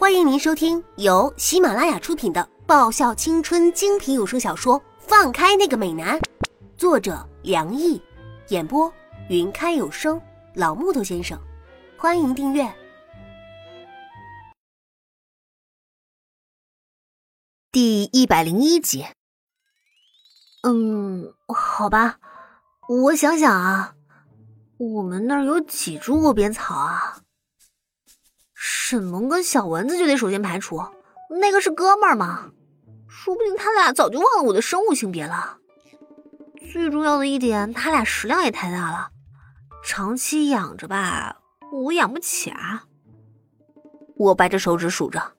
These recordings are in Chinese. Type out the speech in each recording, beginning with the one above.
欢迎您收听由喜马拉雅出品的爆笑青春精品有声小说《放开那个美男》，作者梁毅，演播云开有声老木头先生。欢迎订阅第一百零一集。嗯，好吧，我想想啊，我们那儿有几株窝边草啊？沈萌跟小蚊子就得首先排除，那个是哥们儿嘛，说不定他俩早就忘了我的生物性别了。最重要的一点，他俩食量也太大了，长期养着吧，我养不起啊。我掰着手指数着，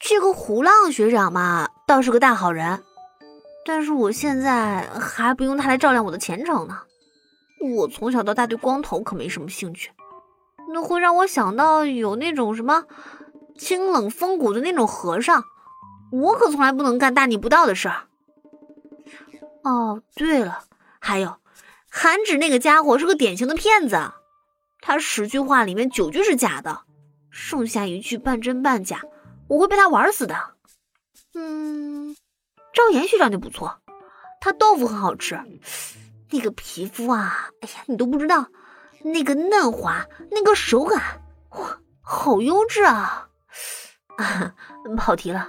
这个胡浪学长嘛，倒是个大好人，但是我现在还不用他来照亮我的前程呢。我从小到大对光头可没什么兴趣。那会让我想到有那种什么清冷风骨的那种和尚，我可从来不能干大逆不道的事儿。哦，对了，还有韩芷那个家伙是个典型的骗子，他十句话里面九句是假的，剩下一句半真半假，我会被他玩死的。嗯，赵岩学长就不错，他豆腐很好吃，那个皮肤啊，哎呀，你都不知道。那个嫩滑，那个手感，哇，好优质啊！啊，跑题了。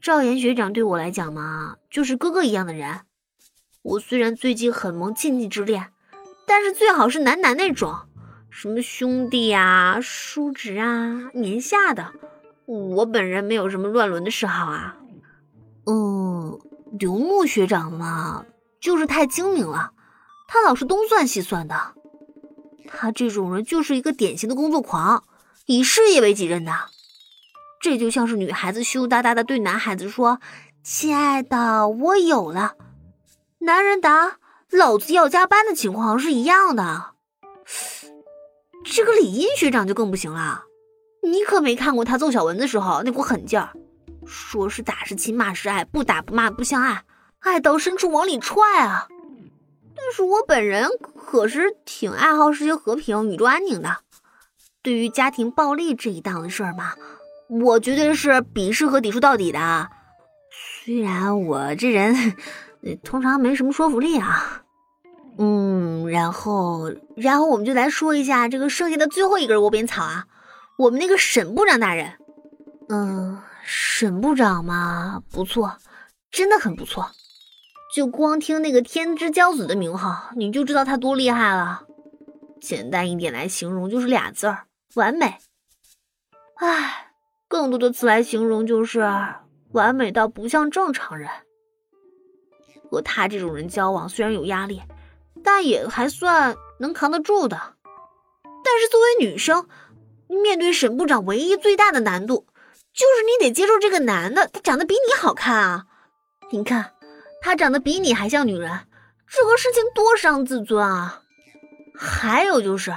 赵岩学长对我来讲嘛，就是哥哥一样的人。我虽然最近很萌禁忌之恋，但是最好是男男那种，什么兄弟啊、叔侄啊、年下的。我本人没有什么乱伦的嗜好啊。嗯，刘牧学长嘛，就是太精明了，他老是东算西算的。他这种人就是一个典型的工作狂，以事业为己任的。这就像是女孩子羞答答的对男孩子说：“亲爱的，我有了。”男人答：“老子要加班”的情况是一样的。这个李英学长就更不行了，你可没看过他揍小文的时候那股狠劲儿，说是打是亲，骂是爱，不打不骂不相爱，爱到深处往里踹啊！但是我本人可是挺爱好世界和平、宇宙安宁的。对于家庭暴力这一档子事儿嘛，我绝对是鄙视和抵触到底的。虽然我这人通常没什么说服力啊。嗯，然后，然后我们就来说一下这个剩下的最后一根窝边草啊，我们那个沈部长大人。嗯，沈部长嘛，不错，真的很不错。就光听那个天之骄子的名号，你就知道他多厉害了。简单一点来形容，就是俩字儿：完美。唉，更多的词来形容，就是完美到不像正常人。和他这种人交往，虽然有压力，但也还算能扛得住的。但是作为女生，面对沈部长，唯一最大的难度，就是你得接受这个男的，他长得比你好看啊。你看。他长得比你还像女人，这个事情多伤自尊啊！还有就是，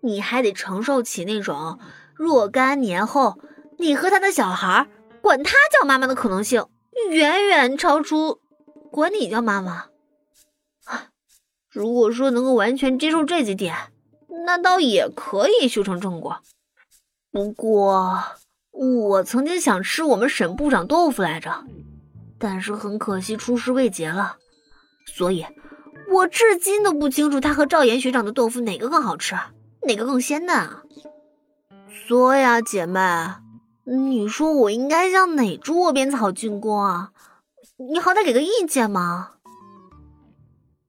你还得承受起那种若干年后你和他的小孩管他叫妈妈的可能性，远远超出管你叫妈妈。如果说能够完全接受这几点，那倒也可以修成正果。不过，我曾经想吃我们沈部长豆腐来着。但是很可惜，出师未捷了，所以我至今都不清楚他和赵岩学长的豆腐哪个更好吃，哪个更鲜嫩啊！所以啊，姐妹，你说我应该向哪株窝边草进攻啊？你好歹给个意见嘛！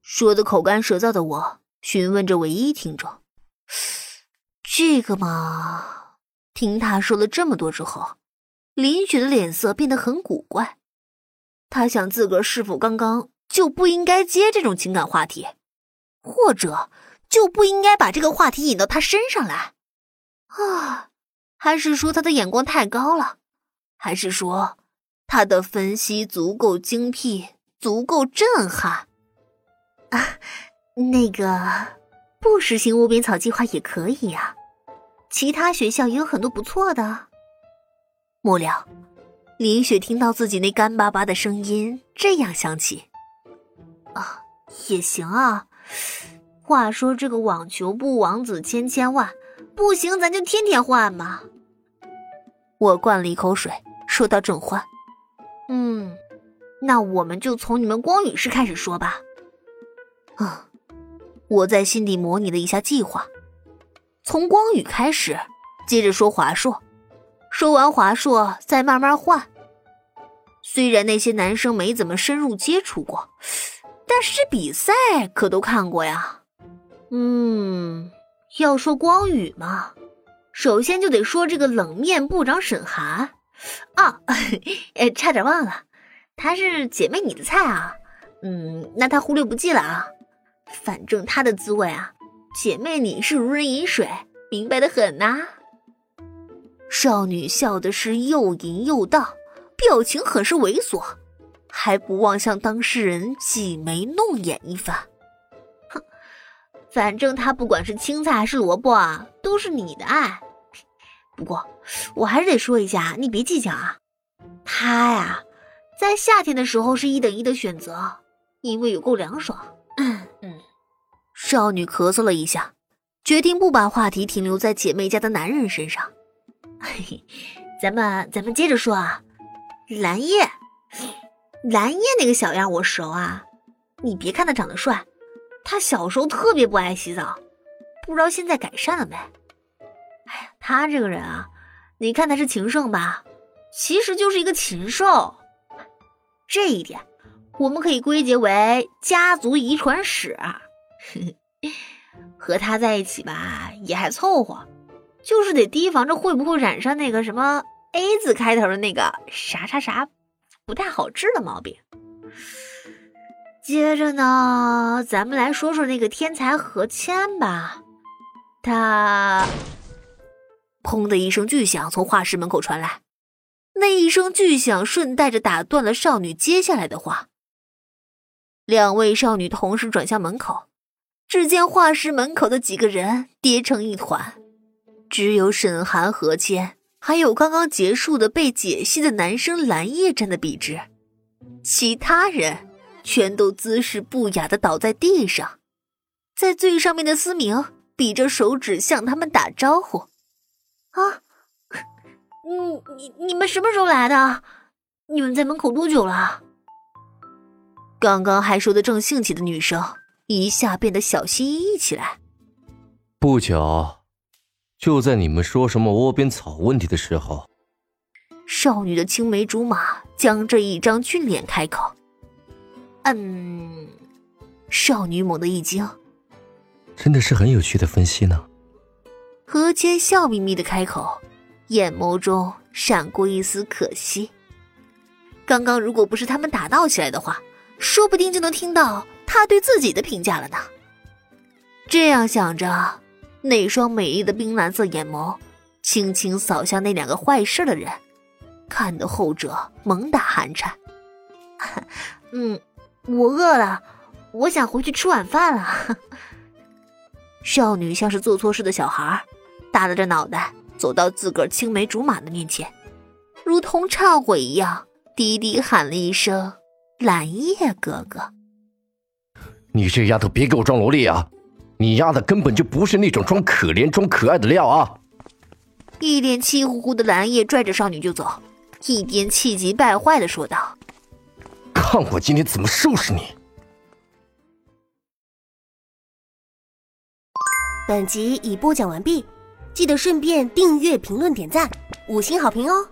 说的口干舌燥的我询问着唯一听众：“这个嘛……”听他说了这么多之后，林雪的脸色变得很古怪。他想，自个儿是否刚刚就不应该接这种情感话题，或者就不应该把这个话题引到他身上来？啊，还是说他的眼光太高了？还是说他的分析足够精辟、足够震撼？啊，那个不实行无边草计划也可以呀，其他学校也有很多不错的。末了。林雪听到自己那干巴巴的声音这样响起，啊，也行啊。话说这个网球部王子千千万，不行咱就天天换嘛。我灌了一口水，说到正欢：“嗯，那我们就从你们光宇师开始说吧。”啊，我在心底模拟了一下计划，从光宇开始，接着说华硕，说完华硕再慢慢换。虽然那些男生没怎么深入接触过，但是比赛可都看过呀。嗯，要说光宇嘛。首先就得说这个冷面部长沈寒，啊，差点忘了，她是姐妹你的菜啊，嗯，那他忽略不计了啊。反正他的滋味啊，姐妹你是如人饮水，明白的很呐。少女笑的是又淫又荡，表情很是猥琐，还不忘向当事人挤眉弄眼一番。哼，反正他不管是青菜还是萝卜啊。都是你的爱，不过我还是得说一下，你别计较啊。他呀，在夏天的时候是一等一的选择，因为有够凉爽。嗯嗯。少女咳嗽了一下，决定不把话题停留在姐妹家的男人身上。嘿嘿，咱们咱们接着说啊。蓝叶，蓝叶那个小样我熟啊。你别看他长得帅，他小时候特别不爱洗澡，不知道现在改善了没。哎呀，他这个人啊，你看他是情圣吧，其实就是一个禽兽。这一点我们可以归结为家族遗传史。呵 呵和他在一起吧，也还凑合，就是得提防着会不会染上那个什么 A 字开头的那个啥啥啥不太好治的毛病。接着呢，咱们来说说那个天才何谦吧，他。砰的一声巨响从画室门口传来，那一声巨响顺带着打断了少女接下来的话。两位少女同时转向门口，只见画室门口的几个人跌成一团，只有沈寒、何谦，还有刚刚结束的被解析的男生蓝叶站得笔直，其他人全都姿势不雅的倒在地上，在最上面的思明比着手指向他们打招呼。啊，嗯，你你们什么时候来的？你们在门口多久了？刚刚还说的正兴起的女生，一下变得小心翼翼起来。不久，就在你们说什么窝边草问题的时候。少女的青梅竹马将这一张俊脸开口。嗯，少女猛地一惊，真的是很有趣的分析呢。何谦笑眯眯的开口，眼眸中闪过一丝可惜。刚刚如果不是他们打闹起来的话，说不定就能听到他对自己的评价了呢。这样想着，那双美丽的冰蓝色眼眸轻轻扫向那两个坏事的人，看得后者猛打寒颤。嗯，我饿了，我想回去吃晚饭了。少女像是做错事的小孩。耷拉着脑袋走到自个儿青梅竹马的面前，如同忏悔一样，低低喊了一声：“蓝叶哥哥。”你这丫头别给我装萝莉啊！你丫的根本就不是那种装可怜、装可爱的料啊！一脸气呼呼的蓝叶拽着少女就走，一边气急败坏的说道：“看我今天怎么收拾你！”本集已播讲完毕。记得顺便订阅、评论、点赞，五星好评哦！